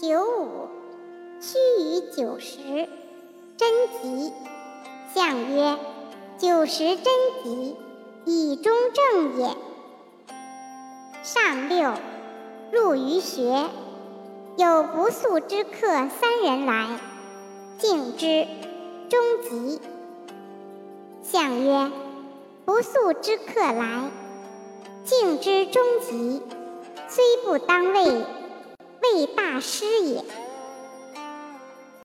九五，须臾九十，贞吉。象曰：九十贞吉，以中正也。上六，入于学，有不速之客三人来，敬之，终吉。象曰：不速之客来，敬之终吉，虽不当位。为大师也。